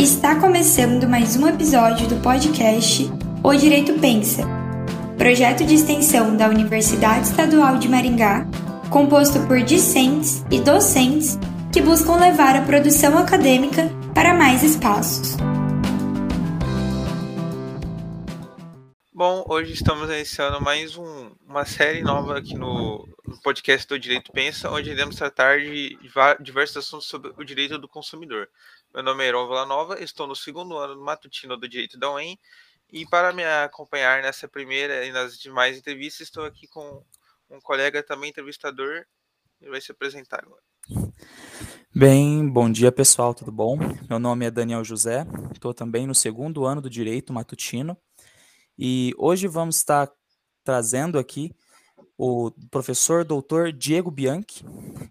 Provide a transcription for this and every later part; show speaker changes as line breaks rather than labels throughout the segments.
Está começando mais um episódio do podcast O Direito Pensa, projeto de extensão da Universidade Estadual de Maringá, composto por discentes e docentes que buscam levar a produção acadêmica para mais espaços.
Bom, hoje estamos iniciando mais um, uma série nova aqui no, no, podcast do Direito Pensa, onde iremos tratar de diversos assuntos sobre o direito do consumidor. Meu nome é Heron Villanova, estou no segundo ano do matutino do Direito da UEM e para me acompanhar nessa primeira e nas demais entrevistas, estou aqui com um colega também entrevistador, ele vai se apresentar agora.
Bem, bom dia pessoal, tudo bom? Meu nome é Daniel José, estou também no segundo ano do Direito Matutino e hoje vamos estar trazendo aqui o professor doutor Diego Bianchi,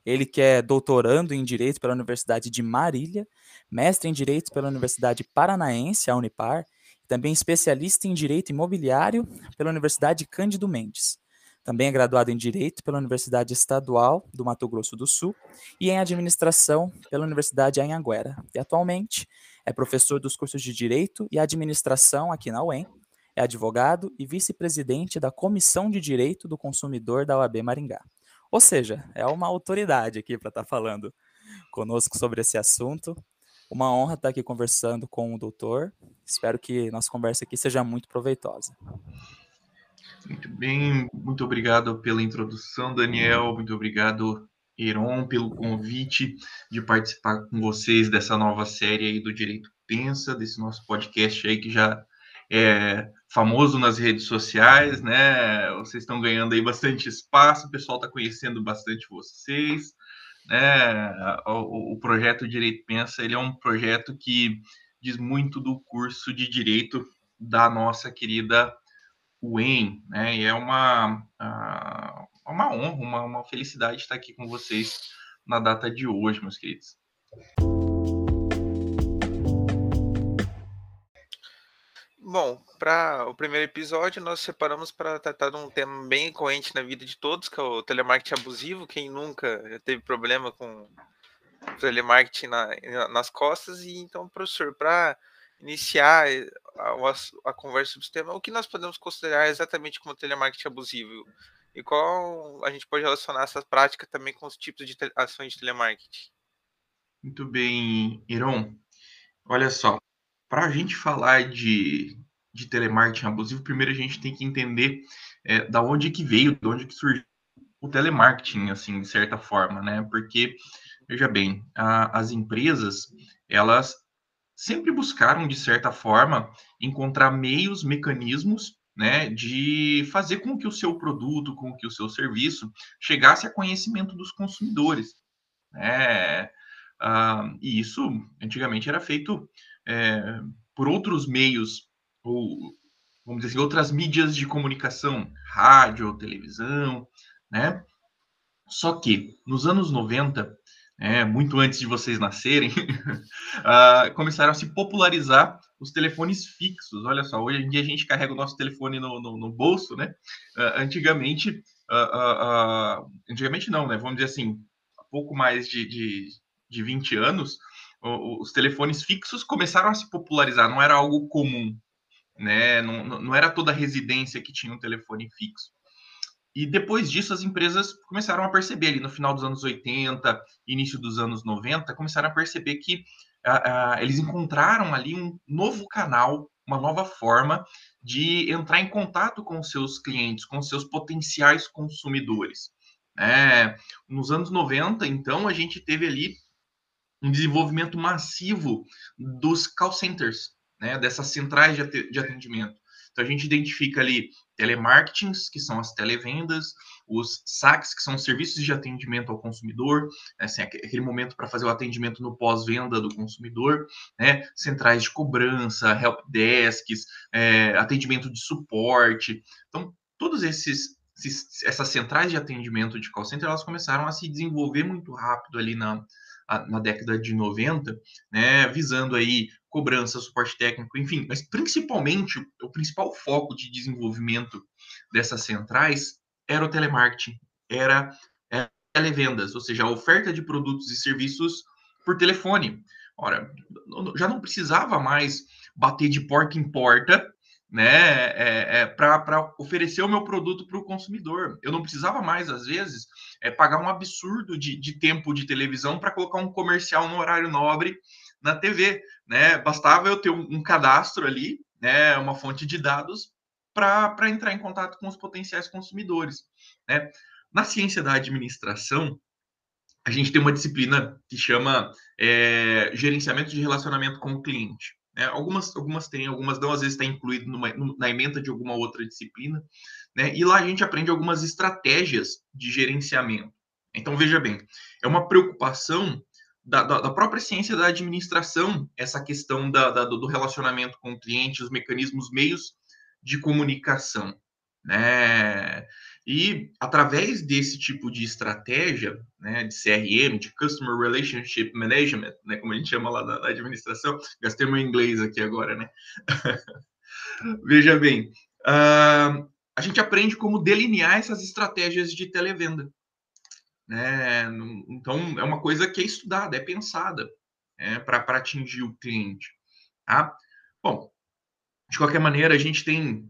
ele que é doutorando em Direito pela Universidade de Marília, mestre em Direito pela Universidade Paranaense, a Unipar, também especialista em Direito Imobiliário pela Universidade Cândido Mendes. Também é graduado em Direito pela Universidade Estadual do Mato Grosso do Sul e em Administração pela Universidade Anhanguera. E atualmente é professor dos cursos de Direito e Administração aqui na UEM é advogado e vice-presidente da Comissão de Direito do Consumidor da OAB Maringá. Ou seja, é uma autoridade aqui para estar tá falando conosco sobre esse assunto. Uma honra estar aqui conversando com o doutor. Espero que nossa conversa aqui seja muito proveitosa.
Muito bem, muito obrigado pela introdução, Daniel. Muito obrigado, Heron, pelo convite de participar com vocês dessa nova série aí do Direito Pensa, desse nosso podcast aí que já é famoso nas redes sociais, né? Vocês estão ganhando aí bastante espaço, o pessoal está conhecendo bastante vocês, né? O, o, projeto Direito Pensa, ele é um projeto que diz muito do curso de Direito da nossa querida UEM, né? E é uma, uma honra, uma, uma felicidade estar aqui com vocês na data de hoje, meus queridos.
Bom, para o primeiro episódio, nós separamos para tratar de um tema bem corrente na vida de todos, que é o telemarketing abusivo. Quem nunca teve problema com telemarketing na, nas costas? E então, professor, para iniciar a, a, conversa sobre esse tema, o que nós podemos considerar exatamente como telemarketing abusivo? E qual a gente pode relacionar essa prática também com os tipos de ações de telemarketing?
Muito bem, Iron. Olha só, para a gente falar de, de telemarketing abusivo, primeiro a gente tem que entender é, da onde que veio, de onde que surgiu o telemarketing, assim, de certa forma, né? Porque, veja bem, a, as empresas, elas sempre buscaram, de certa forma, encontrar meios, mecanismos, né, de fazer com que o seu produto, com que o seu serviço chegasse a conhecimento dos consumidores, né? Ah, e isso, antigamente, era feito é, por outros meios, ou vamos dizer assim, outras mídias de comunicação, rádio, televisão, né? Só que nos anos 90, é, muito antes de vocês nascerem, uh, começaram a se popularizar os telefones fixos. Olha só, hoje em dia a gente carrega o nosso telefone no, no, no bolso, né? Uh, antigamente, uh, antigamente não, né? Vamos dizer assim, há pouco mais de, de, de 20 anos, os telefones fixos começaram a se popularizar, não era algo comum, né? Não, não era toda residência que tinha um telefone fixo. E depois disso, as empresas começaram a perceber, ali no final dos anos 80, início dos anos 90, começaram a perceber que uh, uh, eles encontraram ali um novo canal, uma nova forma de entrar em contato com os seus clientes, com os seus potenciais consumidores. É, nos anos 90, então, a gente teve ali um desenvolvimento massivo dos call centers, né, dessas centrais de atendimento. Então a gente identifica ali telemarketings, que são as televendas, os SACs, que são os serviços de atendimento ao consumidor, assim, aquele momento para fazer o atendimento no pós-venda do consumidor, né, centrais de cobrança, help desks, é, atendimento de suporte. Então, todos esses essas centrais de atendimento de call center, elas começaram a se desenvolver muito rápido ali na, na década de 90, né, visando aí cobrança, suporte técnico, enfim, mas principalmente o principal foco de desenvolvimento dessas centrais era o telemarketing, era, era televendas, ou seja, a oferta de produtos e serviços por telefone, Ora, já não precisava mais bater de porta em porta né, é, é, para oferecer o meu produto para o consumidor. Eu não precisava mais, às vezes, é, pagar um absurdo de, de tempo de televisão para colocar um comercial no horário nobre na TV. Né? Bastava eu ter um, um cadastro ali, né, uma fonte de dados, para entrar em contato com os potenciais consumidores. Né? Na ciência da administração, a gente tem uma disciplina que chama é, gerenciamento de relacionamento com o cliente. Né? Algumas, algumas têm, algumas não, às vezes está incluído numa, na emenda de alguma outra disciplina. Né? E lá a gente aprende algumas estratégias de gerenciamento. Então, veja bem, é uma preocupação da, da, da própria ciência da administração, essa questão da, do relacionamento com o cliente, os mecanismos, meios de comunicação. Né? E através desse tipo de estratégia, né, de CRM, de Customer Relationship Management, né, como a gente chama lá da, administração, gastei meu inglês aqui agora, né? Veja bem, uh, a gente aprende como delinear essas estratégias de televenda. Né? Então, é uma coisa que é estudada, é pensada né, para atingir o cliente. Tá? Bom, de qualquer maneira, a gente tem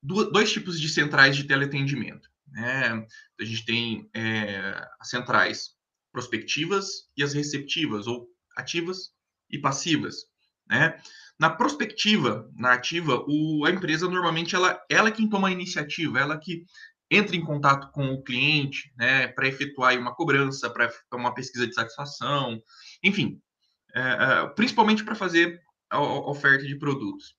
dois tipos de centrais de teleatendimento. Né? A gente tem é, as centrais prospectivas e as receptivas, ou ativas e passivas. Né? Na prospectiva, na ativa, o, a empresa normalmente ela, ela é quem toma a iniciativa, ela que entra em contato com o cliente né, para efetuar uma cobrança, para uma pesquisa de satisfação, enfim, é, principalmente para fazer a, a, oferta de produtos.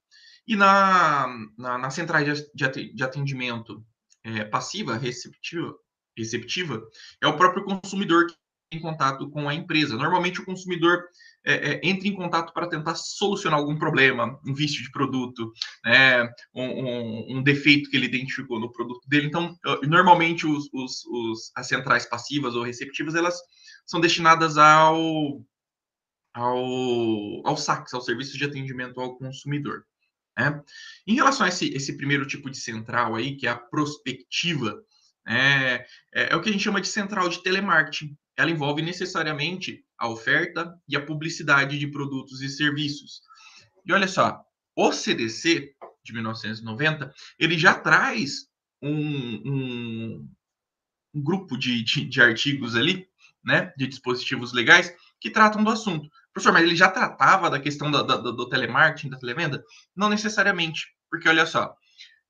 E na, na, na central de atendimento é, passiva, receptiva, receptiva, é o próprio consumidor que em contato com a empresa. Normalmente o consumidor é, é, entra em contato para tentar solucionar algum problema, um vício de produto, né, um, um, um, defeito que ele identificou no produto dele. Então, normalmente os, os, os, as centrais passivas ou receptivas elas são destinadas ao ao, ao SACS, ao Serviço de Atendimento ao Consumidor. Né? Em relação a esse, esse primeiro tipo de central aí, que é a prospectiva, né, é, é o que a gente chama de central de telemarketing. Ela envolve necessariamente a oferta e a publicidade de produtos e serviços. E olha só, o CDC de 1990, ele já traz um, um, um grupo de, de, de, artigos ali, né, de dispositivos legais, que tratam do assunto. Professor, mas ele já tratava da questão do, do, telemarketing, da televenda? Não necessariamente, porque olha só,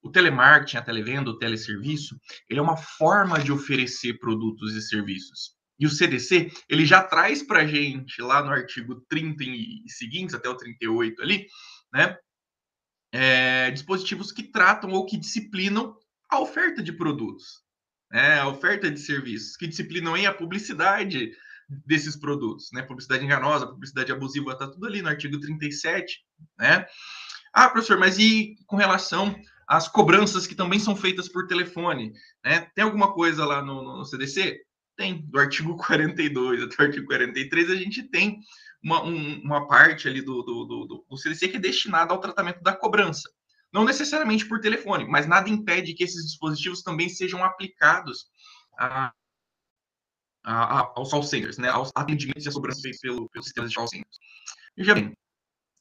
o telemarketing, a televenda, o teleserviço, ele é uma forma de oferecer produtos e serviços. E o CDC, ele já traz para a gente, lá no artigo 30 e seguintes, até o 38 ali, né, é, dispositivos que tratam ou que disciplinam a oferta de produtos, né, a oferta de serviços, que disciplinam a publicidade desses produtos, né? Publicidade enganosa, publicidade abusiva, tá tudo ali no artigo 37, né? Ah, professor, mas e com relação às cobranças que também são feitas por telefone, né? Tem alguma coisa lá no, no CDC? Tem, do artigo 42 até o artigo 43, a gente tem uma, um, uma parte ali do, do, do, do CDC que é destinada ao tratamento da cobrança. Não necessariamente por telefone, mas nada impede que esses dispositivos também sejam aplicados a, a, a, aos call centers, né, aos atendimentos e cobranças feitos pelo, pelos sistemas de call centers. Veja bem,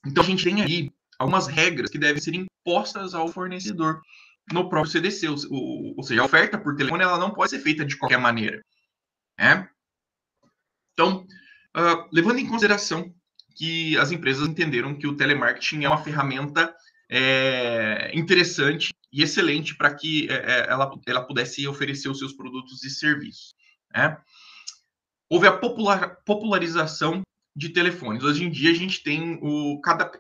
então a gente tem aí algumas regras que devem ser impostas ao fornecedor no próprio CDC, ou, ou, ou seja, a oferta por telefone ela não pode ser feita de qualquer maneira. Né? Então, uh, levando em consideração que as empresas entenderam que o telemarketing é uma ferramenta é, interessante e excelente para que é, ela, ela pudesse oferecer os seus produtos e serviços. Né? Houve a popular, popularização de telefones. Hoje em dia a gente tem o cada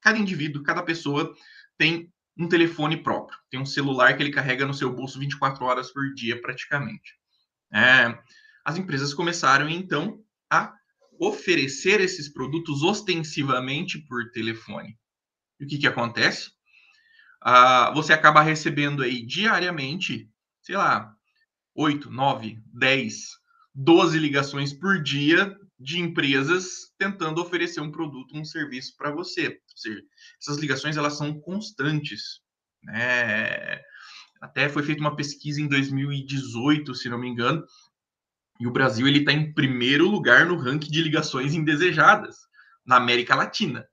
cada indivíduo, cada pessoa tem um telefone próprio, tem um celular que ele carrega no seu bolso 24 horas por dia praticamente. É, as empresas começaram então a oferecer esses produtos ostensivamente por telefone. E o que, que acontece? Ah, você acaba recebendo aí diariamente, sei lá, 8, 9, 10 12 ligações por dia de empresas tentando oferecer um produto, um serviço para você. Ou seja, essas ligações elas são constantes. Né? Até foi feita uma pesquisa em 2018, se não me engano, e o Brasil ele está em primeiro lugar no ranking de ligações indesejadas. na América Latina,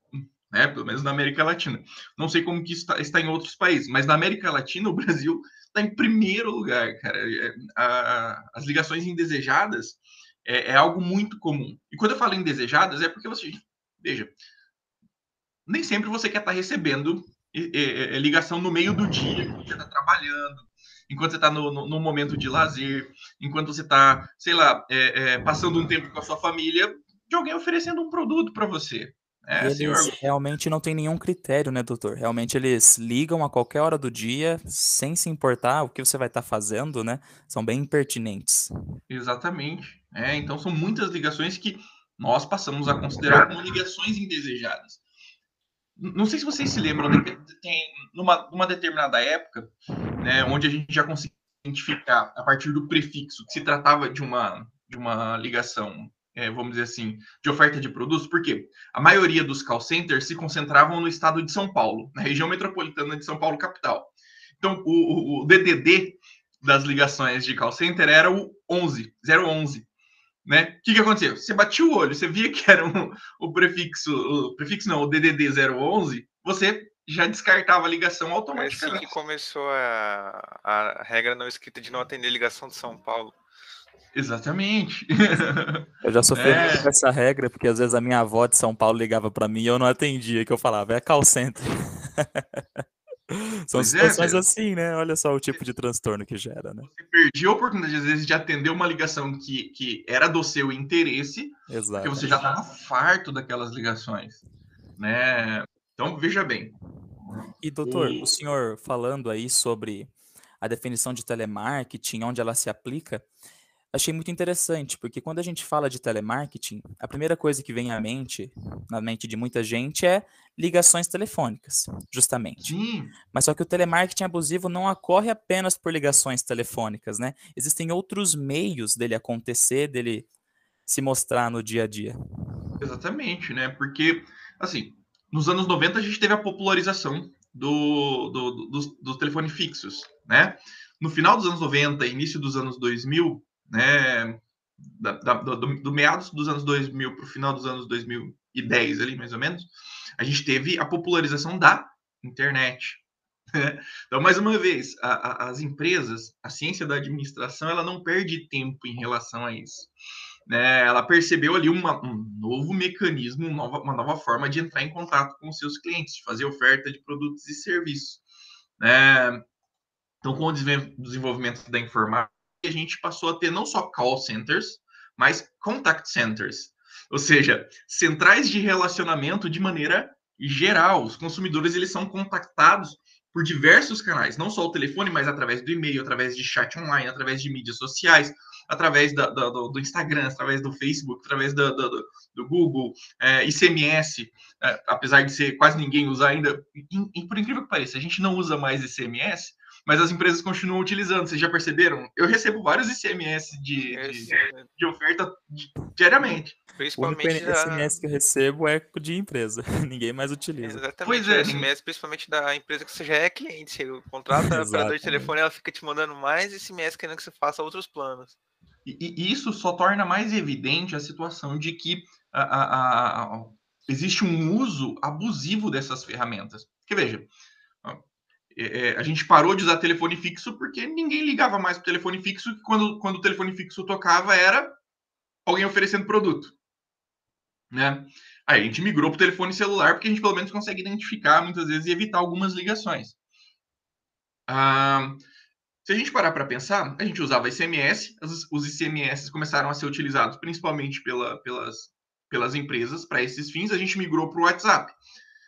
né? Pelo menos na América Latina. Não sei como que está, está em outros países, mas na América Latina o Brasil está em primeiro lugar, cara. É, a, as ligações indesejadas é, é, algo muito comum. E quando eu falo indesejadas, é porque você, veja, nem sempre você quer estar tá recebendo é, é, ligação no meio do dia, quando você está trabalhando, enquanto você está no, no, no, momento de lazer, enquanto você está, sei lá, é, é, passando um tempo com a sua família, de alguém oferecendo um produto para você.
É, eles senhor. realmente não têm nenhum critério, né, doutor? Realmente eles ligam a qualquer hora do dia, sem se importar o que você vai estar tá fazendo, né? São bem impertinentes.
Exatamente. É, então são muitas ligações que nós passamos a considerar como ligações indesejadas. Não sei se vocês se lembram, né, tem numa, numa determinada época, né, onde a gente já conseguia identificar a partir do prefixo que se tratava de uma de uma ligação é, vamos dizer assim, de oferta de produtos, porque a maioria dos call centers se concentravam no estado de São Paulo, na região metropolitana de São Paulo, capital. Então, o, o DDD das ligações de call center era o 11, 011. Né? O que, que aconteceu? Você batia o olho, você via que era um, o prefixo, o prefixo não, o DDD 011, você já descartava a ligação automaticamente. É
assim que começou a, a regra não escrita de não atender ligação de São Paulo.
Exatamente.
Eu já sofri é. com essa regra, porque às vezes a minha avó de São Paulo ligava para mim e eu não atendia, que eu falava, é call center. São pois é, situações é, assim, né? Olha só o tipo de transtorno que gera, né?
Você perdia a oportunidade, às vezes, de atender uma ligação que, que era do seu interesse, Exato. porque você já estava farto daquelas ligações, né? Então, veja bem.
E, doutor, o senhor falando aí sobre a definição de telemarketing, onde ela se aplica, achei muito interessante, porque quando a gente fala de telemarketing, a primeira coisa que vem à mente, na mente de muita gente, é ligações telefônicas, justamente. Sim. Mas só que o telemarketing abusivo não ocorre apenas por ligações telefônicas, né? Existem outros meios dele acontecer, dele se mostrar no dia a dia.
Exatamente, né? Porque, assim, nos anos 90 a gente teve a popularização do, do, do, dos, dos telefones fixos, né? No final dos anos 90, início dos anos 2000, né, da, da, do, do, meados dos anos 2000 para o final dos anos 2010, ali mais ou menos, a gente teve a popularização da internet. Né? Então, mais uma vez, a, a, as empresas, a ciência da administração, ela não perde tempo em relação a isso. Né? Ela percebeu ali uma, um novo mecanismo, uma nova, uma nova forma de entrar em contato com seus clientes, de fazer oferta de produtos e serviços. Né? Então, com o desenvolvimento da informática, a gente passou a ter não só call centers, mas contact centers, ou seja, centrais de relacionamento de maneira geral. Os consumidores eles são contactados por diversos canais, não só o telefone, mas através do e-mail, através de chat online, através de mídias sociais, através da, da, do, Instagram, através do Facebook, através do, do, do Google, é, ICMS, é, apesar de ser quase ninguém usar ainda, e, e, por incrível que pareça, a gente não usa mais ICMS, mas as empresas continuam utilizando. Vocês já perceberam? Eu recebo vários ICMS de, de, de oferta diariamente.
Principalmente o único SMS que eu recebo é de empresa, ninguém mais utiliza.
Exatamente, pois é. SMS principalmente da empresa que você já é cliente. Você contrata a operador de telefone, ela fica te mandando mais SMS querendo que você faça outros planos.
E, e isso só torna mais evidente a situação de que a, a, a, existe um uso abusivo dessas ferramentas. Porque veja, é, é, a gente parou de usar telefone fixo porque ninguém ligava mais para telefone fixo, que quando, quando o telefone fixo tocava era alguém oferecendo produto. Né? Aí a gente migrou para o telefone celular porque a gente pelo menos consegue identificar muitas vezes e evitar algumas ligações. Ah, se a gente parar para pensar, a gente usava SMS, os ICMS começaram a ser utilizados principalmente pela, pelas, pelas empresas para esses fins, a gente migrou para o WhatsApp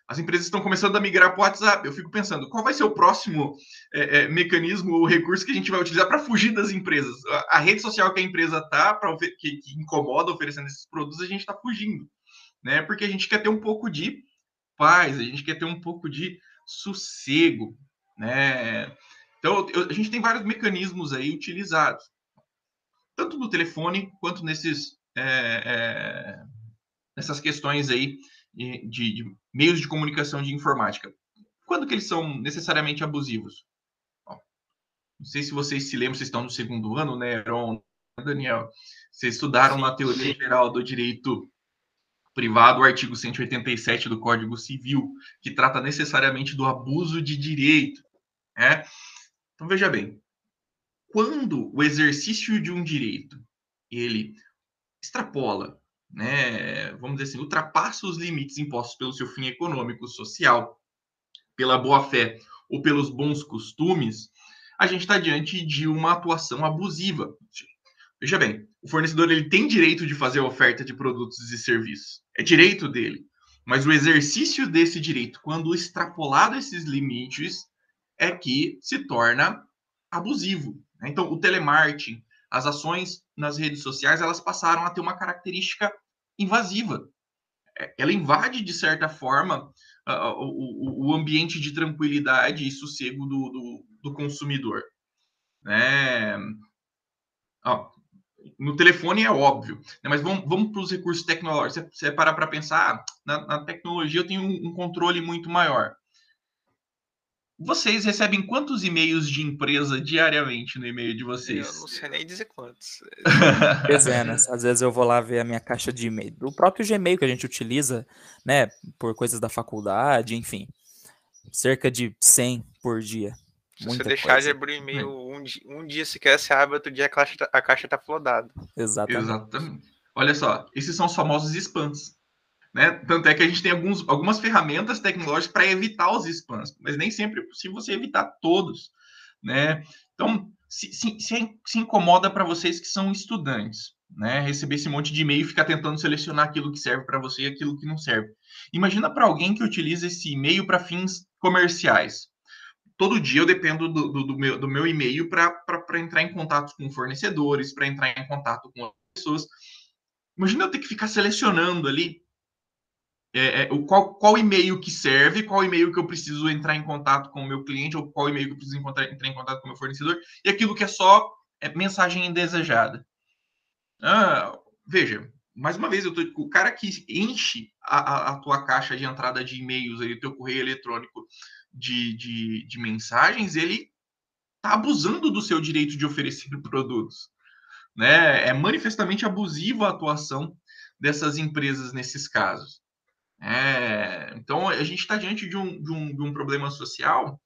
as empresas estão começando a migrar para o WhatsApp. Eu fico pensando, qual vai ser o próximo é, é, mecanismo ou recurso que a gente vai utilizar para fugir das empresas? A, a, rede social que a empresa está, que, que, incomoda oferecendo esses produtos, a gente está fugindo, né? Porque a gente quer ter um pouco de paz, a gente quer ter um pouco de sossego, né? Então, eu, a gente tem vários mecanismos aí utilizados, tanto no telefone quanto nesses é, é nessas questões aí de, de, meios de comunicação de informática. Quando que eles são necessariamente abusivos? Bom, não sei se vocês se lembram, vocês estão no segundo ano, né, Aaron, Daniel? Vocês estudaram na teoria geral do direito privado o artigo 187 do Código Civil, que trata necessariamente do abuso de direito. Né? Então, veja bem, quando o exercício de um direito ele extrapola, né, vamos dizer assim, ultrapassa os limites impostos pelo seu fim econômico, social, pela boa-fé ou pelos bons costumes, a gente está diante de uma atuação abusiva. Veja bem, o fornecedor ele tem direito de fazer a oferta de produtos e serviços. É direito dele. Mas o exercício desse direito, quando extrapolado esses limites, é que se torna abusivo. Né? Então, o telemarketing, as ações nas redes sociais, elas passaram a ter uma característica invasiva. É, ela invade, de certa forma, o, o ambiente de tranquilidade e sossego do, do, do consumidor. Né? no telefone é óbvio, né? mas vamos, vamos para os recursos tecnológicos. Você, você parar para pensar, ah, na, na, tecnologia eu tenho um, um controle muito maior. Vocês recebem quantos e-mails de empresa diariamente no e-mail de vocês?
Eu não sei nem dizer quantos.
Dezenas. Às vezes eu vou lá ver a minha caixa de e-mail. Do próprio Gmail que a gente utiliza, né, por coisas da faculdade, enfim. Cerca de 100 por dia.
Se Muita você deixar coisa. de abrir e-mail um, um dia sequer, você abre, outro dia a caixa, tá, a caixa tá flodada.
Exatamente.
Exatamente. Olha só, esses são os famosos spams. Né? Tanto é que a gente tem alguns, algumas ferramentas tecnológicas para evitar os spams, mas nem sempre é possível você evitar todos. Né? Então, se, se, se incomoda para vocês que são estudantes, né? receber esse monte de e-mail e ficar tentando selecionar aquilo que serve para você e aquilo que não serve. Imagina para alguém que utiliza esse e-mail para fins comerciais. Todo dia eu dependo do, do, do meu, do meu e-mail para entrar em contato com fornecedores, para entrar em contato com pessoas. Imagina eu ter que ficar selecionando ali é, é, o, qual, qual e-mail que serve, qual e-mail que eu preciso entrar em contato com o meu cliente, ou qual e-mail que eu preciso encontrar, entrar em contato com o meu fornecedor, e aquilo que é só é, mensagem indesejada. Ah, veja, mais uma vez, eu tô, o cara que enche a, a, a tua caixa de entrada de e-mails, o teu correio eletrônico de, de, de mensagens, ele está abusando do seu direito de oferecer produtos. Né? É manifestamente abusiva a atuação dessas empresas nesses casos. É, então, a gente está diante de um, de, um, de um problema social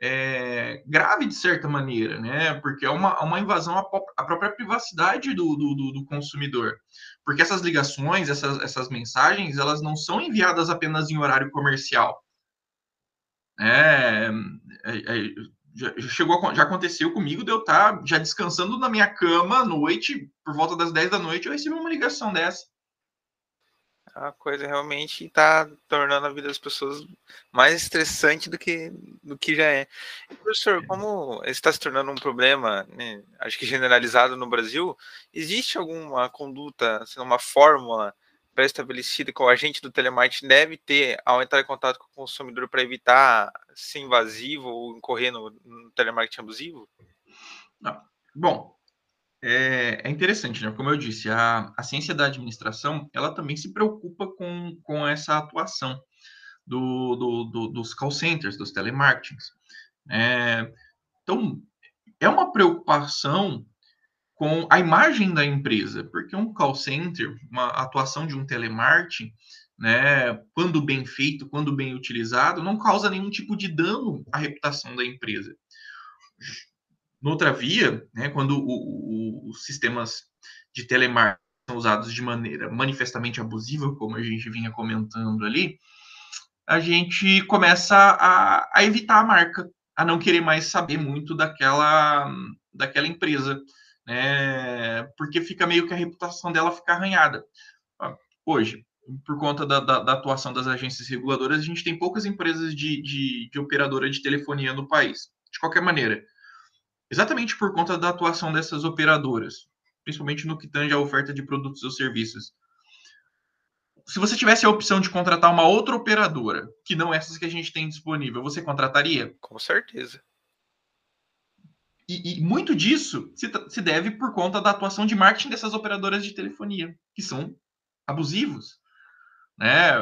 é, grave, de certa maneira, né? porque é uma, uma invasão à, à própria privacidade do, do, do, consumidor. Porque essas ligações, essas, essas mensagens, elas não são enviadas apenas em horário comercial. É, é, é já, chegou, já aconteceu comigo de eu estar tá já descansando na minha cama à noite, por volta das 10 da noite, eu recebi uma ligação dessa
a coisa realmente está tornando a vida das pessoas mais estressante do que, do que já é. E, professor, como está se tornando um problema, né, acho que generalizado no Brasil, existe alguma conduta, assim, uma fórmula pré-estabelecida que o agente do telemarketing deve ter ao entrar em contato com o consumidor para evitar ser invasivo ou incorrer no, no telemarketing abusivo?
Não. Bom, é, é, interessante, né? Como eu disse, a, a ciência da administração, ela também se preocupa com, com essa atuação do, do, do dos call centers, dos telemarketings. É, então, é uma preocupação com a imagem da empresa, porque um call center, uma atuação de um telemarketing, né, quando bem feito, quando bem utilizado, não causa nenhum tipo de dano à reputação da empresa. Noutra via, né, quando o, o, os sistemas de telemarketing são usados de maneira manifestamente abusiva, como a gente vinha comentando ali, a gente começa a, a evitar a marca, a não querer mais saber muito daquela, daquela empresa, né, porque fica meio que a reputação dela fica arranhada. Hoje, por conta da, da, da, atuação das agências reguladoras, a gente tem poucas empresas de, de, de operadora de telefonia no país. De qualquer maneira, exatamente por conta da atuação dessas operadoras, principalmente no que tange a oferta de produtos ou serviços. Se você tivesse a opção de contratar uma outra operadora, que não essas que a gente tem disponível, você contrataria?
Com certeza.
E, e muito disso se, se deve por conta da atuação de marketing dessas operadoras de telefonia, que são abusivos. Né?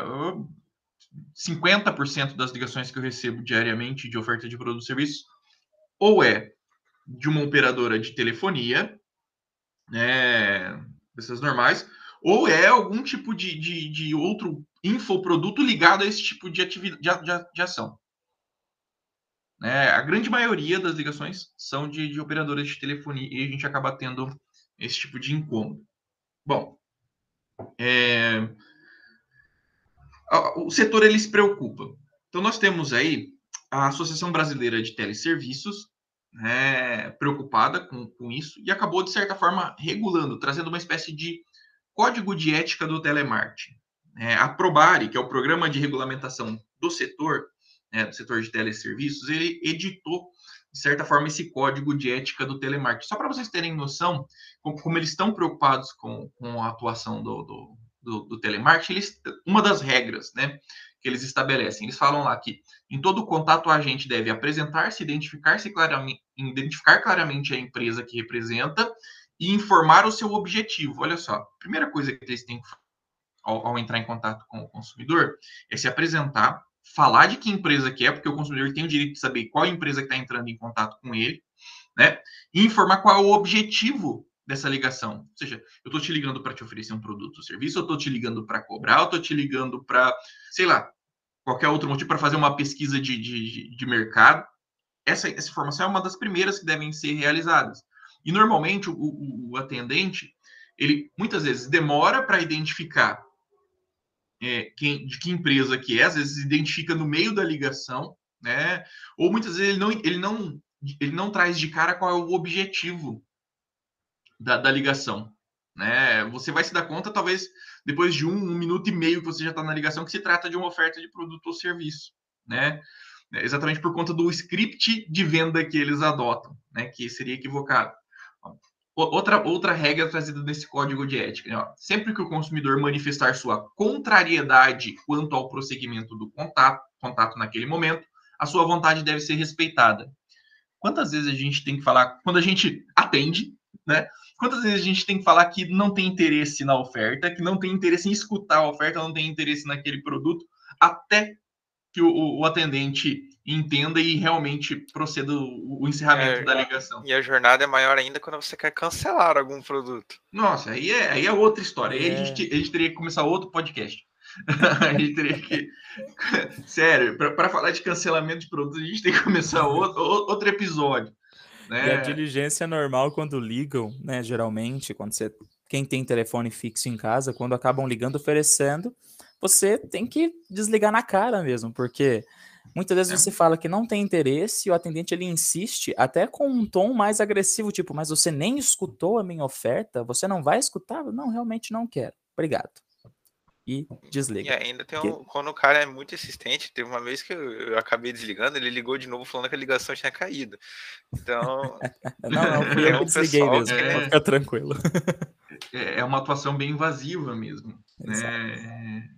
50% das ligações que eu recebo diariamente de oferta de produtos e serviços ou é de uma operadora de telefonia, né, pessoas normais, ou é algum tipo de, de, de outro infoproduto ligado a esse tipo de, atividade, de, de, ação. É, a grande maioria das ligações são de, de operadoras de telefonia e a gente acaba tendo esse tipo de incômodo. Bom, é, o setor ele se preocupa. Então nós temos aí a Associação Brasileira de Teleserviços né, preocupada com, com isso e acabou de certa forma regulando, trazendo uma espécie de código de ética do telemarketing. É, a Probare, que é o programa de regulamentação do setor, né, do setor de teleserviços, ele editou, de certa forma, esse código de ética do telemarketing. Só para vocês terem noção, como, como, eles estão preocupados com, com a atuação do, do, do, do telemarketing, eles, uma das regras né, que eles estabelecem, eles falam lá que em todo contato o agente deve apresentar-se, identificar-se claramente, identificar claramente a empresa que representa e informar o seu objetivo. Olha só, a primeira coisa que eles têm ao, ao entrar em contato com o consumidor é se apresentar, falar de que empresa que é, porque o consumidor tem o direito de saber qual empresa que está entrando em contato com ele, né? E informar qual é o objetivo dessa ligação. Ou seja, eu estou te ligando para te oferecer um produto ou serviço, eu estou te ligando para cobrar, eu estou te ligando para, sei lá, qualquer outro motivo, para fazer uma pesquisa de, de, de mercado. Essa, essa informação é uma das primeiras que devem ser realizadas. E normalmente o, o, o atendente, ele muitas vezes demora para identificar é, quem, de que empresa que é, às vezes identifica no meio da ligação, né? Ou muitas vezes ele não, ele não, ele não traz de cara qual é o objetivo da, da ligação. Né? Você vai se dar conta, talvez, depois de um, um minuto e meio que você já está na ligação, que se trata de uma oferta de produto ou serviço. Né? É exatamente por conta do script de venda que eles adotam, né? que seria equivocado. Outra, outra regra trazida nesse código de ética: né? sempre que o consumidor manifestar sua contrariedade quanto ao prosseguimento do contato, contato naquele momento, a sua vontade deve ser respeitada. Quantas vezes a gente tem que falar, quando a gente atende, né? Quantas vezes a gente tem que falar que não tem interesse na oferta, que não tem interesse em escutar a oferta, não tem interesse naquele produto, até que o, o atendente entenda e realmente proceda o, o encerramento é, da ligação.
E a jornada é maior ainda quando você quer cancelar algum produto.
Nossa, aí é, aí é outra história. Aí a, gente, a gente teria que começar outro podcast. a gente teria que. Sério, para falar de cancelamento de produtos, a gente tem que começar outro, outro episódio. Né?
E a diligência é normal quando ligam, né? Geralmente, quando você. Quem tem telefone fixo em casa, quando acabam ligando oferecendo, você tem que desligar na cara mesmo, porque muitas vezes é. você fala que não tem interesse e o atendente ele insiste até com um tom mais agressivo, tipo, mas você nem escutou a minha oferta? Você não vai escutar? Não, realmente não quero. Obrigado e desliga.
E ainda tem um, que... quando o cara é muito insistente, teve uma vez que eu, eu, acabei desligando, ele ligou de novo falando que a ligação tinha caído. Então.
não, não, fui eu que desliguei mesmo, é... fica tranquilo.
É, é uma atuação bem invasiva mesmo. Né?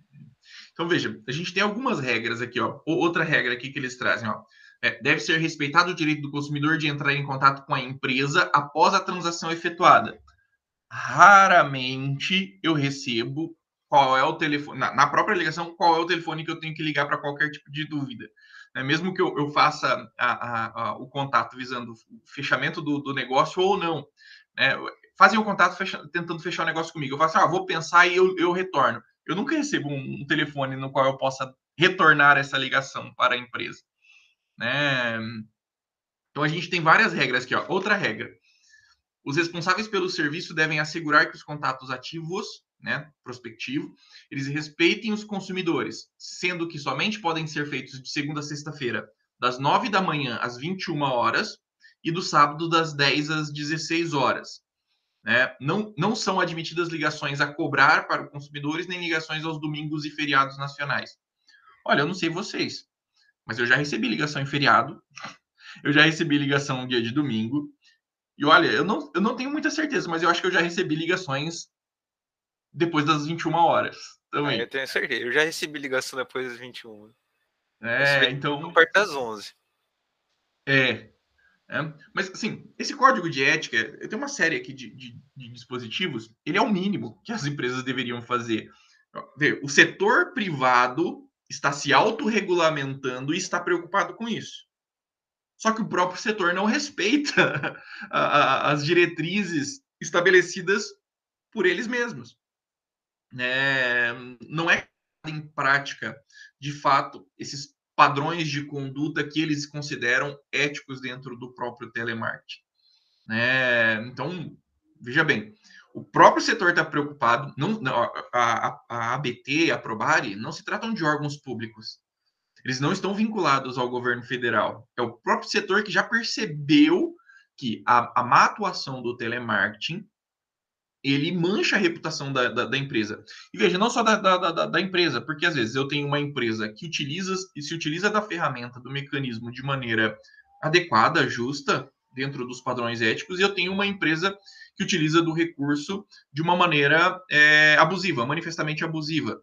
Então, veja, a gente tem algumas regras aqui, ó. Outra regra aqui que eles trazem, ó. É, deve ser respeitado o direito do consumidor de entrar em contato com a empresa após a transação efetuada. Raramente eu recebo qual é o telefone, na, na, própria ligação, qual é o telefone que eu tenho que ligar para qualquer tipo de dúvida. É, mesmo que eu, eu faça a, a, a, o contato visando o fechamento do, do negócio ou não. Né? Fazem o contato fecha, tentando fechar o negócio comigo. Eu falo assim, ah, vou pensar e eu, eu retorno. Eu nunca recebo um, um, telefone no qual eu possa retornar essa ligação para a empresa. Né? Então a gente tem várias regras aqui. Ó. Outra regra. Os responsáveis pelo serviço devem assegurar que os contatos ativos né, prospectivo, eles respeitem os consumidores, sendo que somente podem ser feitos de segunda a sexta-feira, das 9 da manhã às 21 horas e do sábado das 10 às 16 horas. Né? Não, não são admitidas ligações a cobrar para os consumidores, nem ligações aos domingos e feriados nacionais. Olha, eu não sei vocês, mas eu já recebi ligação em feriado, eu já recebi ligação no dia de domingo, e olha, eu não, eu não tenho muita certeza, mas eu acho que eu já recebi ligações depois das 21 horas. Também.
Ah, eu tenho certeza. Eu já recebi ligação depois das 21.
É, então.
Perto das 11.
É, é. Mas, assim, esse código de ética, eu tenho uma série aqui de, de, de dispositivos, ele é o mínimo que as empresas deveriam fazer. O setor privado está se autorregulamentando e está preocupado com isso. Só que o próprio setor não respeita as diretrizes estabelecidas por eles mesmos. né, não é em prática, de fato, esses padrões de conduta que eles consideram éticos dentro do próprio telemarketing. Né? Então, veja bem, o próprio setor está preocupado, não, a, a, a ABT, a Probari, não se tratam de órgãos públicos. Eles não estão vinculados ao governo federal. É o próprio setor que já percebeu que a, a má atuação do telemarketing ele mancha a reputação da, da, da, empresa. E veja, não só da, da, da, empresa, porque às vezes eu tenho uma empresa que utiliza e se utiliza da ferramenta, do mecanismo de maneira adequada, justa, dentro dos padrões éticos, e eu tenho uma empresa que utiliza do recurso de uma maneira é, abusiva, manifestamente abusiva.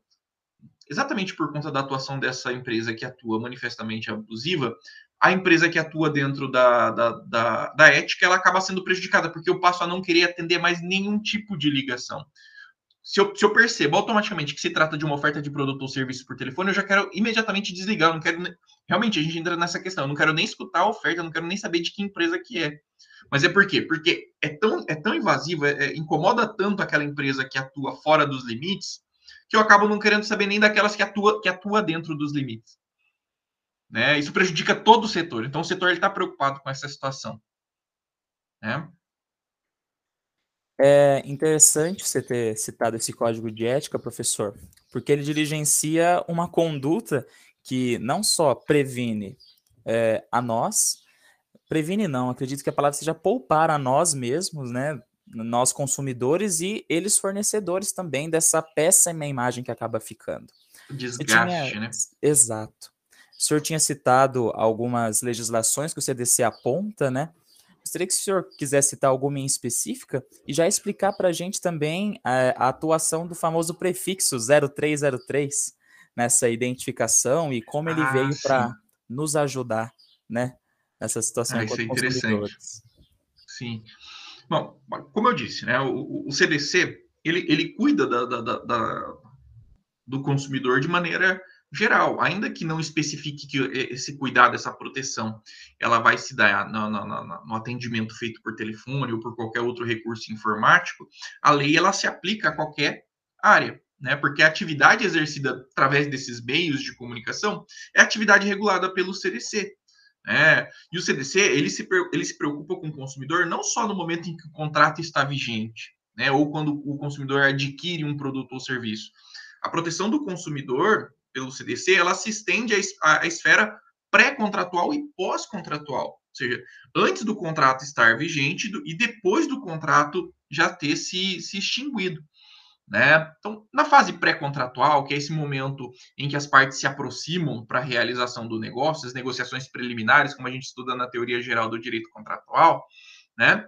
Exatamente por conta da atuação dessa empresa que atua manifestamente abusiva, a empresa que atua dentro da, da, da, da, ética ela acaba sendo prejudicada, porque eu passo a não querer atender mais nenhum tipo de ligação. Se eu, se eu percebo automaticamente que se trata de uma oferta de produto ou serviço por telefone, eu já quero imediatamente desligar. Não quero. Realmente, a gente entra nessa questão. Eu não quero nem escutar a oferta, eu não quero nem saber de que empresa que é. Mas é por quê? Porque é tão, é tão invasivo, é, é, incomoda tanto aquela empresa que atua fora dos limites, que eu acabo não querendo saber nem daquelas que atua, que atua dentro dos limites. Né? Isso prejudica todo o setor. Então, o setor está preocupado com essa situação. Né?
É interessante você ter citado esse código de ética, professor, porque ele diligencia uma conduta que não só previne é, a nós, previne não, acredito que a palavra seja poupar a nós mesmos, né? Nós consumidores e eles fornecedores também dessa péssima imagem que acaba ficando.
Desgaste, tinha... né?
Exato. O senhor tinha citado algumas legislações que o CDC aponta, né? Gostaria que o senhor quisesse citar alguma em específica e já explicar para a gente também a, eh, a, atuação do famoso prefixo 0303 nessa identificação e como ele ah, veio para nos ajudar, né? Nessa situação.
Ah, isso é interessante. Sim. Bom, como eu disse, né? O, o CDC ele, ele cuida da, da, da, da do consumidor de maneira geral, ainda que não especifique que esse cuidado, essa proteção, ela vai se dar no, no, no, atendimento feito por telefone ou por qualquer outro recurso informático, a lei ela se aplica a qualquer área, né? Porque a atividade exercida através desses meios de comunicação é atividade regulada pelo CDC. Né? E o CDC ele se, ele se preocupa com o consumidor não só no momento em que o contrato está vigente, né? ou quando o consumidor adquire um produto ou serviço. A proteção do consumidor pelo CDC, ela se estende à, à esfera pré-contratual e pós-contratual, ou seja, antes do contrato estar vigente do, e depois do contrato já ter se, se extinguido. Né? Então, na fase pré-contratual, que é esse momento em que as partes se aproximam para a realização do negócio, as negociações preliminares, como a gente estuda na teoria geral do direito contratual, né?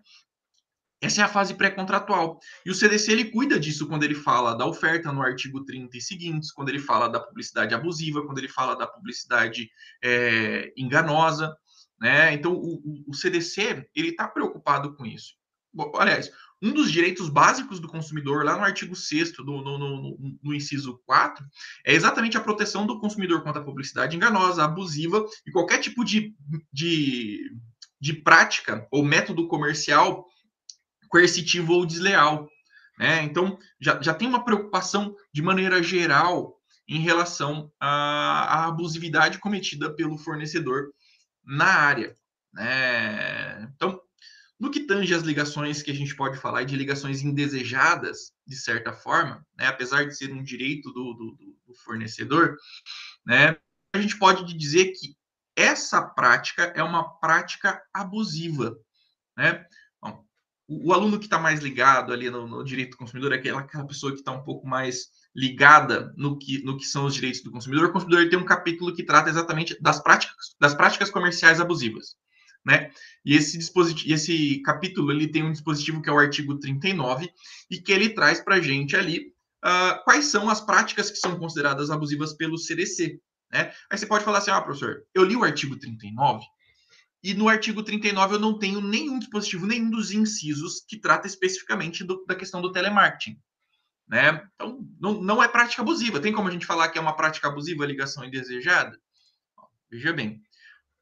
Essa é a fase pré-contratual. E o CDC ele cuida disso quando ele fala da oferta no artigo 30 e seguintes, quando ele fala da publicidade abusiva, quando ele fala da publicidade é, enganosa. Né? Então, o, o CDC ele está preocupado com isso. Bom, aliás, um dos direitos básicos do consumidor, lá no artigo 6 do, no, no, no, inciso 4, é exatamente a proteção do consumidor contra a publicidade enganosa, abusiva e qualquer tipo de, de, de prática ou método comercial coercitivo ou desleal. Né? Então, já, já tem uma preocupação de maneira geral em relação à, à abusividade cometida pelo fornecedor na área. Né? Então, no que tange as ligações que a gente pode falar de ligações indesejadas, de certa forma, né? apesar de ser um direito do, do, do fornecedor, né? a gente pode dizer que essa prática é uma prática abusiva. Né? O, aluno que está mais ligado ali no, no, direito do consumidor é aquela, aquela pessoa que está um pouco mais ligada no que, no que são os direitos do consumidor. O consumidor tem um capítulo que trata exatamente das práticas, das práticas comerciais abusivas. Né? E esse dispositivo, esse capítulo ele tem um dispositivo que é o artigo 39 e que ele traz para a gente ali uh, quais são as práticas que são consideradas abusivas pelo CDC. Né? Aí você pode falar assim, ah, professor, eu li o artigo 39 e no artigo 39 eu não tenho nenhum dispositivo, nenhum dos incisos que trata especificamente do, da questão do telemarketing. Né? Então, não, não é prática abusiva. Tem como a gente falar que é uma prática abusiva a ligação indesejada? Veja bem,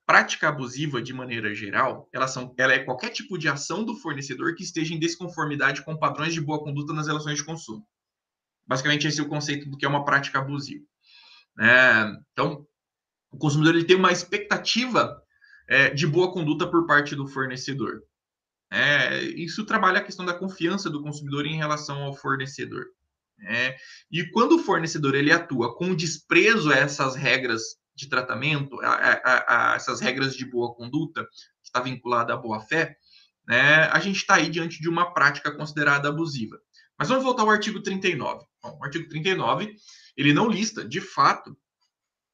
prática abusiva, de maneira geral, ela, são, ela é qualquer tipo de ação do fornecedor que esteja em desconformidade com padrões de boa conduta nas relações de consumo. Basicamente, esse é o conceito do que é uma prática abusiva. É, então, o consumidor ele tem uma expectativa é, de boa conduta por parte do fornecedor. É, isso trabalha a questão da confiança do consumidor em relação ao fornecedor. É, e quando o fornecedor ele atua com desprezo a essas regras de tratamento, a, a, a essas regras de boa conduta, que está vinculada à boa fé, né, a gente está aí diante de uma prática considerada abusiva. Mas vamos voltar ao artigo 39. Bom, o artigo 39, ele não lista, de fato,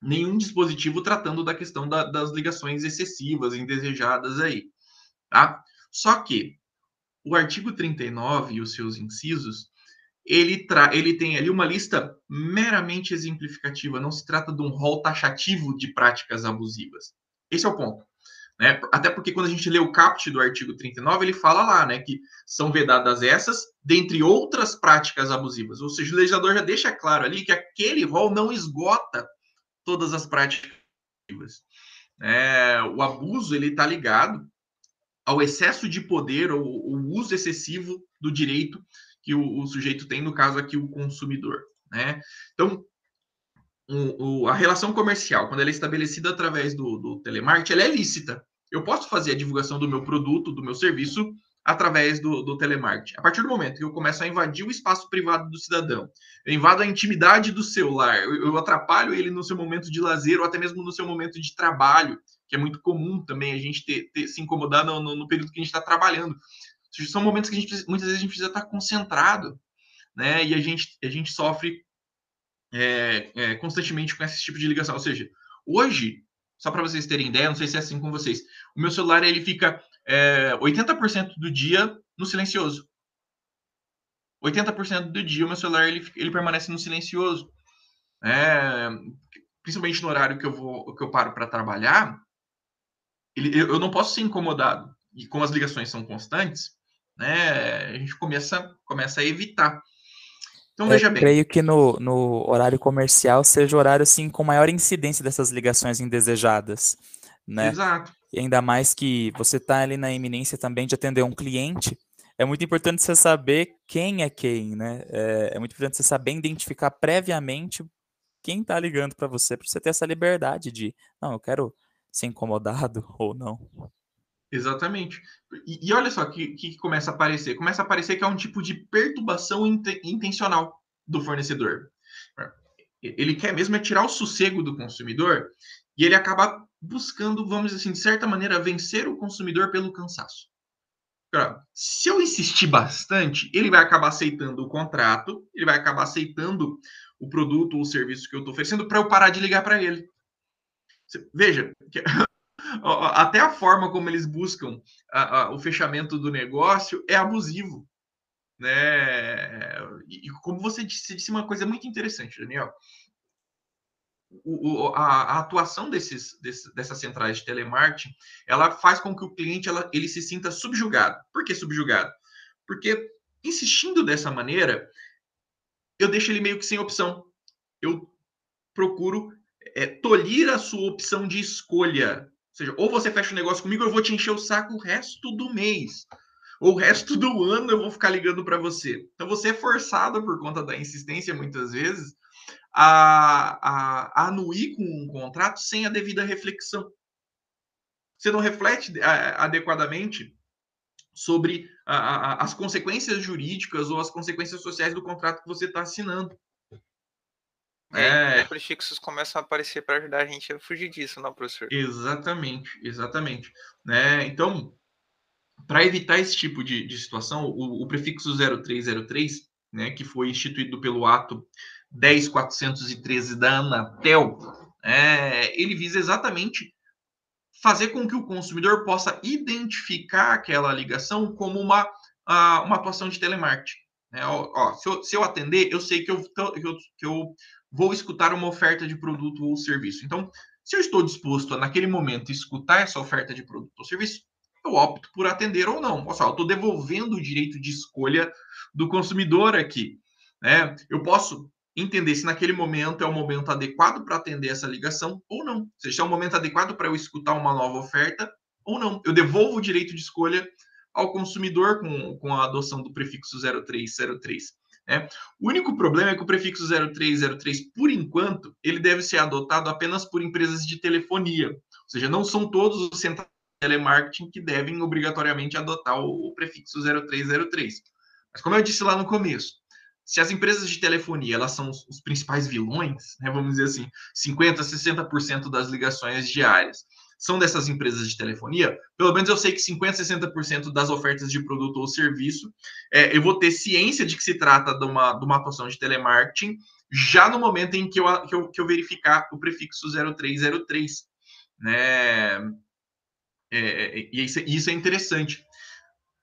nenhum dispositivo tratando da questão da, das ligações excessivas, indesejadas aí, tá? Só que o artigo 39 e os seus incisos, ele, tra ele tem ali uma lista meramente exemplificativa, não se trata de um rol taxativo de práticas abusivas. Esse é o ponto. Né? Até porque quando a gente lê o caput do artigo 39, ele fala lá né, que são vedadas essas, dentre outras práticas abusivas. Ou seja, o legislador já deixa claro ali que aquele rol não esgota todas as práticas. É, o abuso ele está ligado ao excesso de poder ou o uso excessivo do direito que o, o, sujeito tem, no caso aqui, o consumidor. Né? Então, o, a relação comercial, quando ela é estabelecida através do, do telemarketing, ela é lícita eu posso fazer a divulgação do meu produto, do meu serviço, através do, do telemarketing. A partir do momento que eu começo a invadir o espaço privado do cidadão, eu invado a intimidade do celular, eu, eu atrapalho ele no seu momento de lazer ou até mesmo no seu momento de trabalho, que é muito comum também a gente ter, ter se incomodar no, no, no, período que a gente está trabalhando. São momentos que a gente muitas vezes a gente precisa estar concentrado, né? E a gente, a gente sofre é, é, constantemente com esse tipo de ligação. Ou seja, hoje só para vocês terem ideia, não sei se é assim com vocês. O meu celular ele fica é, 80% do dia no silencioso. 80% do dia o meu celular ele, ele permanece no silencioso. É, principalmente no horário que eu vou que eu paro para trabalhar, ele, eu, eu não posso ser incomodado. E como as ligações são constantes, né, a gente começa, começa a evitar.
Então, veja bem. Creio que no, no horário comercial seja o horário assim, com maior incidência dessas ligações indesejadas. Né?
Exato.
E ainda mais que você está ali na iminência também de atender um cliente, é muito importante você saber quem é quem, né? É, é muito importante você saber identificar previamente quem está ligando para você, para você ter essa liberdade de, não, eu quero ser incomodado ou não.
Exatamente. E, e olha só que, que começa a aparecer. Começa a aparecer que é um tipo de perturbação intencional do fornecedor. Ele quer mesmo é tirar o sossego do consumidor e ele acaba buscando, vamos dizer assim, de certa maneira, vencer o consumidor pelo cansaço. Se eu insistir bastante, ele vai acabar aceitando o contrato, ele vai acabar aceitando o produto ou o serviço que eu estou oferecendo para eu parar de ligar para ele. Veja, até a forma como eles buscam a, a, o fechamento do negócio é abusivo. Né? E como você disse, disse uma coisa muito interessante, Daniel. O, a, a, atuação desses, desses, dessas centrais de telemarketing, ela faz com que o cliente ela, ele se sinta subjugado. Por que subjugado? Porque insistindo dessa maneira, eu deixo ele meio que sem opção. Eu procuro é, tolir a sua opção de escolha. Ou seja, ou você fecha o um negócio comigo, eu vou te encher o saco o resto do mês. Ou o resto do ano eu vou ficar ligando para você. Então você é forçado por conta da insistência, muitas vezes, a, a, a anuir com um contrato sem a devida reflexão. Você não reflete adequadamente sobre a, a, as consequências jurídicas ou as consequências sociais do contrato que você está assinando.
É, é. prefixos começam a aparecer para ajudar a gente a fugir disso, não, professor?
Exatamente, exatamente. Né? Então, para evitar esse tipo de, de situação, o, o, prefixo 0303, né, que foi instituído pelo ato 10413 da Anatel, é, ele visa exatamente fazer com que o consumidor possa identificar aquela ligação como uma, uma atuação de telemarketing. Né? Ó, ó, se, eu, se, eu, atender, eu sei que eu, que eu, que eu vou escutar uma oferta de produto ou serviço. Então, se eu estou disposto a, naquele momento, escutar essa oferta de produto ou serviço, eu opto por atender ou não. Ou seja, eu estou devolvendo o direito de escolha do consumidor aqui. Né? Eu posso entender se naquele momento é o momento adequado para atender essa ligação ou não. Se é o momento adequado para eu escutar uma nova oferta ou não. Eu devolvo o direito de escolha ao consumidor com, com a adoção do prefixo 0303. Né? O único problema é que o prefixo 0303, por enquanto, ele deve ser adotado apenas por empresas de telefonia. Ou seja, não são todos os centrais de telemarketing que devem obrigatoriamente adotar o prefixo 0303. Mas como eu disse lá no começo, se as empresas de telefonia elas são os, principais vilões, né, vamos dizer assim, 50%, 60% das ligações diárias são dessas empresas de telefonia, pelo menos eu sei que 50%, 60% das ofertas de produto ou serviço, é, eu vou ter ciência de que se trata de uma, de uma atuação de telemarketing já no momento em que eu, que eu, que eu verificar o prefixo 0303. Né? É, é, e isso, isso é interessante.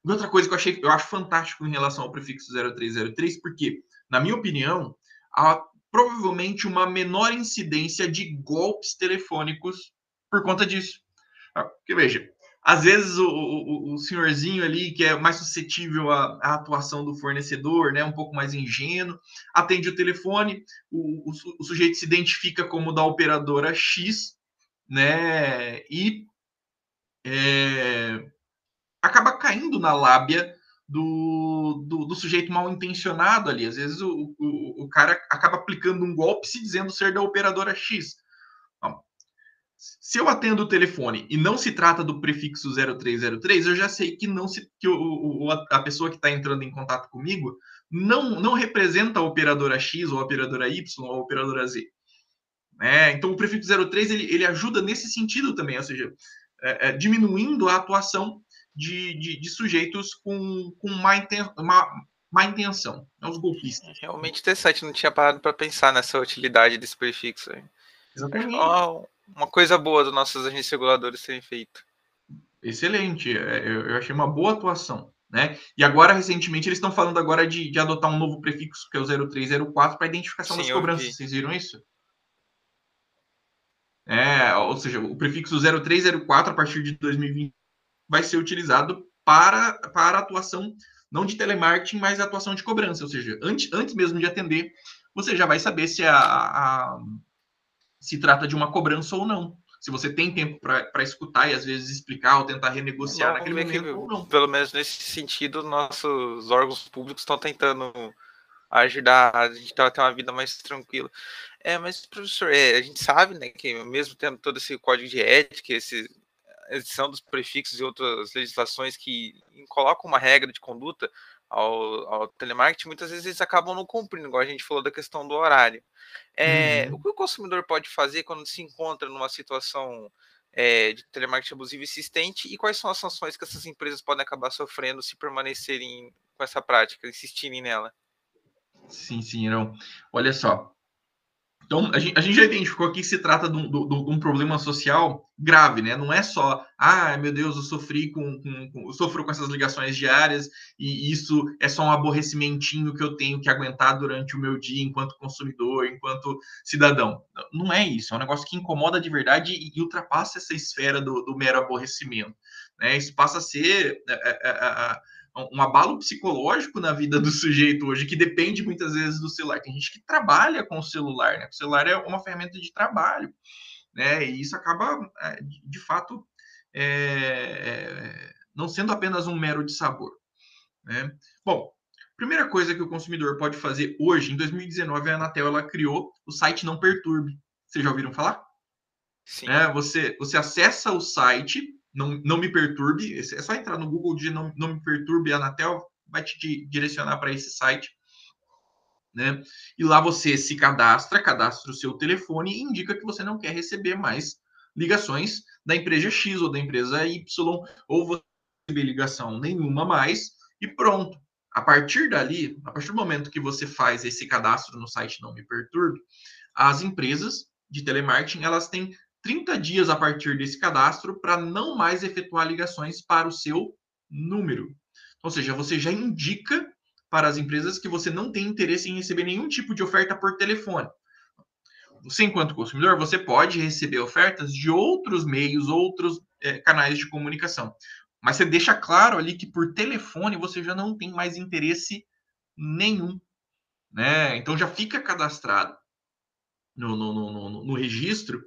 E outra coisa que eu achei, eu acho fantástico em relação ao prefixo 0303, porque, na minha opinião, há provavelmente uma menor incidência de golpes telefônicos por conta disso. Ah, porque veja, às vezes o, o, o senhorzinho ali que é mais suscetível à, à, atuação do fornecedor, né, um pouco mais ingênuo, atende o telefone, o, o, sujeito se identifica como da operadora X, né, e é, acaba caindo na lábia do, do, do, sujeito mal intencionado ali. Às vezes o, o, o cara acaba aplicando um golpe se dizendo ser da operadora X se eu atendo o telefone e não se trata do prefixo 0303, eu já sei que não se que o, a pessoa que está entrando em contato comigo não, não representa a operadora X ou a operadora Y ou a operadora Z. É, então o prefixo 03 ele, ele ajuda nesse sentido também, ou seja, é, é, diminuindo a atuação de, de, de, sujeitos com, com má, inten, má, má intenção, né, os golpistas.
Realmente interessante, não tinha parado para pensar nessa utilidade desse prefixo. Exatamente. Oh, uma coisa boa dos nossos agentes reguladores terem feito.
Excelente, é, eu achei uma boa atuação. Né? E agora, recentemente, eles estão falando agora de, de adotar um novo prefixo, que é o 0304, para identificação Sim, das cobranças. Vocês viram isso? É, ou seja, o prefixo 0304, a partir de 2020, vai ser utilizado para, para atuação, não de telemarketing, mas atuação de cobrança. Ou seja, antes, antes mesmo de atender, você já vai saber se a, a se trata de uma cobrança ou não. Se você tem tempo para escutar e às vezes explicar ou tentar renegociar não, naquele momento que, ou não.
Pelo menos nesse sentido, nossos órgãos públicos estão tentando ajudar a gente a ter uma vida mais tranquila. É, mas, professor, é, a gente sabe né, que mesmo tendo todo esse código de ética, esse, edição dos prefixos e outras legislações que colocam uma regra de conduta, ao, ao, telemarketing, muitas vezes eles acabam não cumprindo, igual a gente falou da questão do horário. É, uhum. O que o consumidor pode fazer quando se encontra numa situação é, de telemarketing abusivo existente e quais são as sanções que essas empresas podem acabar sofrendo se permanecerem com essa prática, insistirem nela?
Sim, sim, Irão. Olha só, então, a gente, a gente, já identificou aqui que se trata de um, de um, problema social grave, né? Não é só, ah, meu Deus, eu sofri com, com, com, sofro com essas ligações diárias e isso é só um aborrecimentinho que eu tenho que aguentar durante o meu dia enquanto consumidor, enquanto cidadão. Não é isso, é um negócio que incomoda de verdade e, e ultrapassa essa esfera do, do, mero aborrecimento. Né? Isso passa a ser. É, é, é, um abalo psicológico na vida do sujeito hoje, que depende muitas vezes do celular. Tem gente que trabalha com o celular, né? O celular é uma ferramenta de trabalho, né? E isso acaba, é, de fato, é, é, não sendo apenas um mero de sabor, né? Bom, primeira coisa que o consumidor pode fazer hoje, em 2019, a Anatel ela criou o site Não Perturbe. Vocês já ouviram falar? Sim. É, você, você acessa o site não, não me perturbe. É só entrar no Google de não, não me perturbe Anatel, vai te direcionar para esse site. Né? E lá você se cadastra, cadastra o seu telefone e indica que você não quer receber mais ligações da empresa X ou da empresa Y, ou você receber ligação nenhuma mais, e pronto. A partir dali, a partir do momento que você faz esse cadastro no site Não Me Perturbe, as empresas de telemarketing elas têm 30 dias a partir desse cadastro para não mais efetuar ligações para o seu número. Ou seja, você já indica para as empresas que você não tem interesse em receber nenhum tipo de oferta por telefone. Você, enquanto consumidor, você pode receber ofertas de outros meios, outros é, canais de comunicação. Mas você deixa claro ali que por telefone você já não tem mais interesse nenhum. Né? Então já fica cadastrado no, no, no, no registro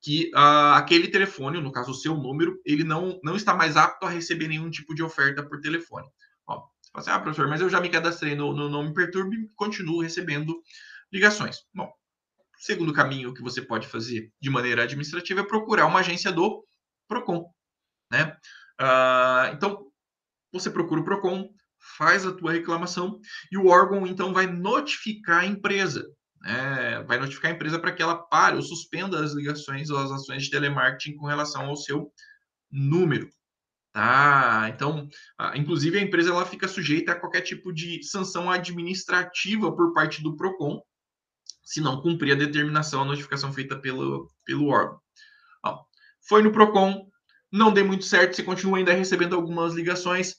que uh, aquele telefone, no caso o seu número, ele não, não está mais apto a receber nenhum tipo de oferta por telefone. Ó, Você fala assim, ah, professor, mas eu já me cadastrei no, no Não Me Perturbe continuo recebendo ligações. Bom, segundo caminho que você pode fazer de maneira administrativa é procurar uma agência do PROCON. Né? Uh, então, você procura o PROCON, faz a tua reclamação e o órgão, então, vai notificar a empresa. Né? vai notificar a empresa para que ela pare ou suspenda as ligações ou as ações de telemarketing com relação ao seu número. Tá? Então, inclusive a empresa ela fica sujeita a qualquer tipo de sanção administrativa por parte do Procon, se não cumprir a determinação, a notificação feita pelo, pelo órgão. Ó, foi no Procon, não deu muito certo, você continua ainda recebendo algumas ligações.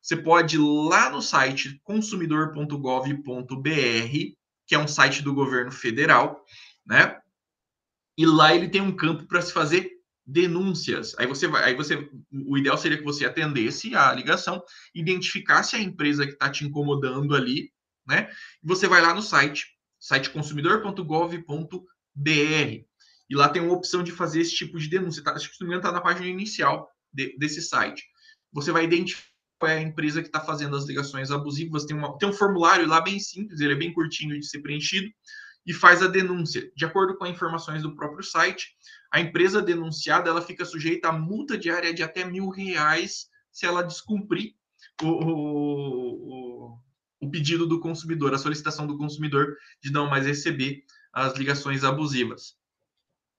Você pode ir lá no site consumidor.gov.br, que é um site do governo federal, né? E lá ele tem um campo para se fazer denúncias. Aí você vai, aí você, o ideal seria que você atendesse a ligação, identificasse a empresa que está te incomodando ali, né? E você vai lá no site, site consumidor.gov.br, e lá tem uma opção de fazer esse tipo de denúncia. Tá, acho que está na página inicial de, desse site. Você vai identificar é a empresa que está fazendo as ligações abusivas. Tem, uma, tem um formulário lá bem simples, ele é bem curtinho de ser preenchido e faz a denúncia. De acordo com informações do próprio site, a empresa denunciada ela fica sujeita a multa diária de até mil reais se ela descumprir o, o, o pedido do consumidor, a solicitação do consumidor de não mais receber as ligações abusivas.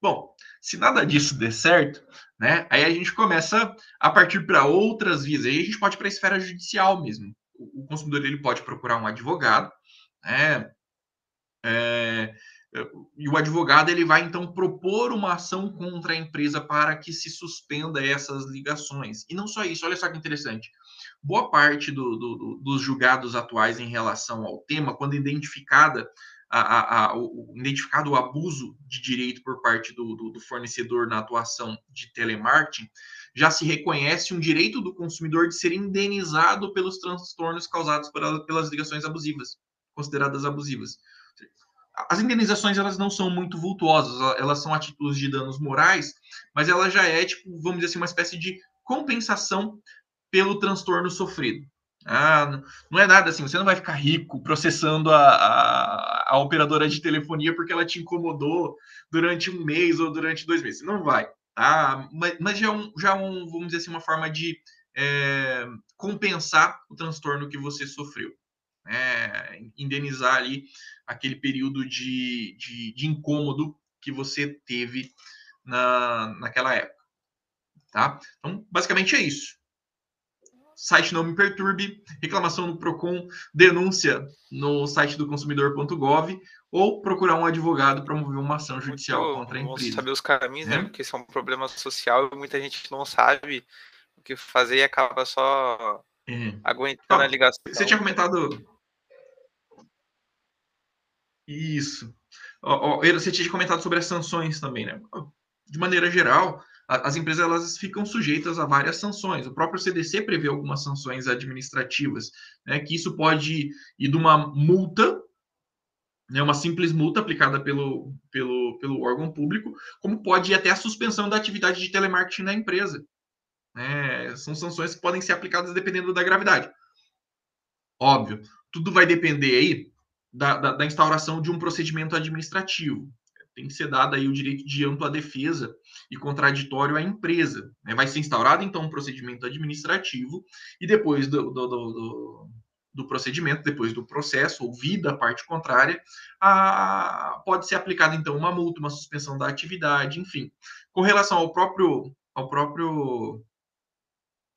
Bom, se nada disso der certo, né, aí a gente começa a partir para outras vias. Aí a gente pode para a esfera judicial mesmo. O, consumidor ele pode procurar um advogado, né, é, e o advogado ele vai então propor uma ação contra a empresa para que se suspenda essas ligações. E não só isso, olha só que interessante. Boa parte do, do, dos julgados atuais em relação ao tema, quando identificada a, a, o, identificado o abuso de direito por parte do, do, do fornecedor na atuação de telemarketing, já se reconhece um direito do consumidor de ser indenizado pelos transtornos causados por, pelas ligações abusivas, consideradas abusivas as indenizações elas não são muito vultuosas, elas são a títulos de danos morais, mas ela já é, tipo, vamos dizer assim, uma espécie de compensação pelo transtorno sofrido. Ah, não é nada assim, você não vai ficar rico processando a, a, a, operadora de telefonia porque ela te incomodou durante um mês ou durante dois meses. Não vai, tá? Mas, mas já, é um, já é um, vamos dizer assim, uma forma de é, compensar o transtorno que você sofreu é, indenizar ali aquele período de, de, de, incômodo que você teve na, naquela época. Tá? Então, basicamente é isso. Site não me perturbe, reclamação no PROCON, denúncia no site do consumidor.gov ou procurar um advogado para mover uma ação judicial Muito contra a empresa.
saber os caminhos, né? né? Porque isso é um problema social e muita gente não sabe o que fazer e acaba só é. aguentando a ligação.
Você tinha comentado isso. Você tinha comentado sobre as sanções também, né? De maneira geral, as empresas elas ficam sujeitas a várias sanções. O próprio CDC prevê algumas sanções administrativas, né, que isso pode ir de uma multa, né, uma simples multa aplicada pelo, pelo, pelo órgão público, como pode ir até a suspensão da atividade de telemarketing na empresa. É, são sanções que podem ser aplicadas dependendo da gravidade. Óbvio, tudo vai depender aí da, da, da, instauração de um procedimento administrativo. Tem que ser dado aí o direito de ampla defesa e contraditório à empresa. Né? Vai ser instaurado, então, um procedimento administrativo e depois do, do, do, do procedimento, depois do processo, ouvida a parte contrária, a, pode ser aplicada, então, uma multa, uma suspensão da atividade, enfim. Com relação ao próprio, ao próprio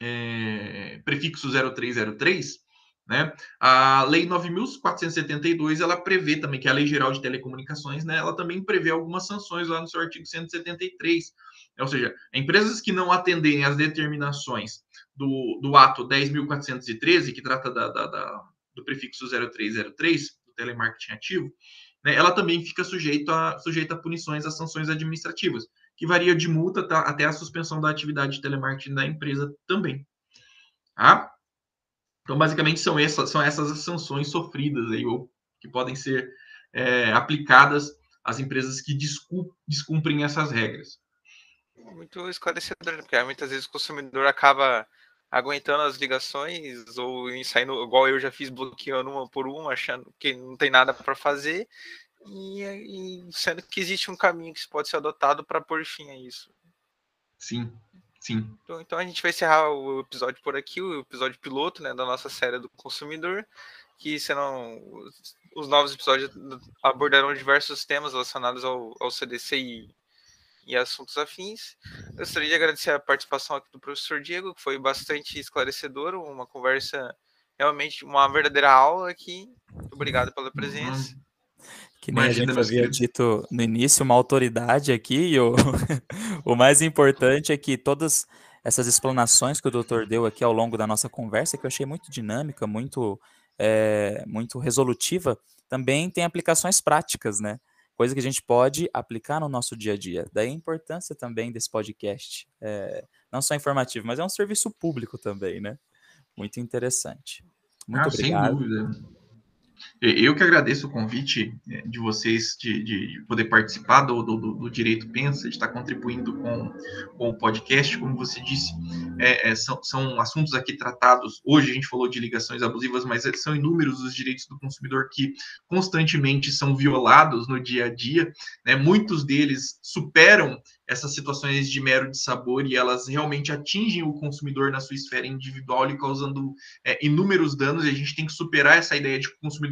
é, prefixo 0303, né? A Lei 9.472 ela prevê também que a Lei Geral de Telecomunicações, né, ela também prevê algumas sanções lá no seu artigo 173. Ou seja, empresas que não atenderem às determinações do, do ato 10.413, que trata da, da, da, do prefixo 0303, do telemarketing ativo, né, ela também fica sujeita a, sujeita a punições, a sanções administrativas, que varia de multa tá, até a suspensão da atividade de telemarketing da empresa também. Tá? Então, basicamente, são essas, são essas as sanções sofridas aí, ou que podem ser é, aplicadas às empresas que descumprem essas regras.
Muito esclarecedor, né? porque muitas vezes o consumidor acaba aguentando as ligações ou saindo, igual eu já fiz, bloqueando uma por uma, achando que não tem nada para fazer, e, e, sendo que existe um caminho que pode ser adotado para pôr fim a isso.
Sim, sim.
Então, então, a gente vai encerrar o episódio por aqui, o episódio piloto né, da nossa série do consumidor, que serão os novos episódios abordarão diversos temas relacionados ao, ao CDC e e assuntos afins. Gostaria de agradecer a participação aqui do professor Diego, que foi bastante esclarecedor, uma conversa realmente, uma verdadeira aula aqui. Muito obrigado pela presença.
Que nem Imagina, a havia dito no início, uma autoridade aqui, e o, o mais importante é que todas essas explanações que o doutor deu aqui ao longo da nossa conversa, que eu achei muito dinâmica, muito, é, muito resolutiva, também tem aplicações práticas, né? coisa que a gente pode aplicar no nosso dia a dia. Daí a importância também desse podcast. É, não só informativo, mas é um serviço público também, né? Muito interessante. Muito ah, obrigado.
Sem dúvida. Eu que agradeço o convite é, de vocês de, de poder participar do, do, do, Direito Pensa, de estar contribuindo com, com o podcast. Como você disse, é, é, são, são assuntos aqui tratados. Hoje a gente falou de ligações abusivas, mas são inúmeros os direitos do consumidor que constantemente são violados no dia a dia. Né? Muitos deles superam essas situações de mero de sabor e elas realmente atingem o consumidor na sua esfera individual e causando é, inúmeros danos. E a gente tem que superar essa ideia de que o consumidor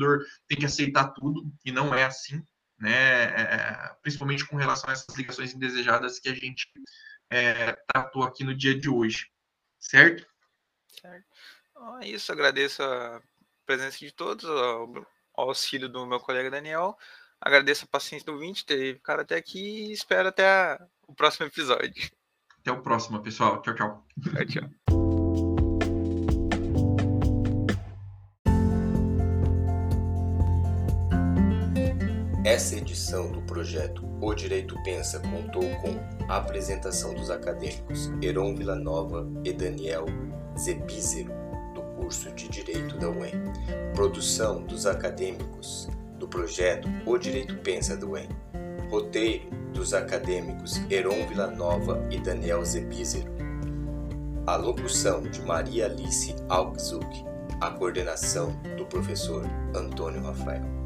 tem que aceitar tudo e não é assim, né? É, é principalmente com relação a essas ligações indesejadas que a gente é, tratou aqui no dia de hoje, certo?
Certo. Então, é isso. Agradeço a presença de todos, ao auxílio do meu colega Daniel. Agradeço a paciência do ouvinte ter ficado até aqui e espero até a, o próximo episódio.
Até o próximo, pessoal. Tchau, tchau.
Tchau, tchau.
Essa edição do projeto O Direito Pensa contou com a apresentação dos acadêmicos Heron Villanova e Daniel Zepízero, do curso de Direito da UEM. Produção dos acadêmicos do projeto O Direito Pensa do UEM. Roteiro dos acadêmicos Heron Villanova e Daniel Zepízero. A locução de Maria Alice Alczuk. A coordenação do professor Antônio Rafael.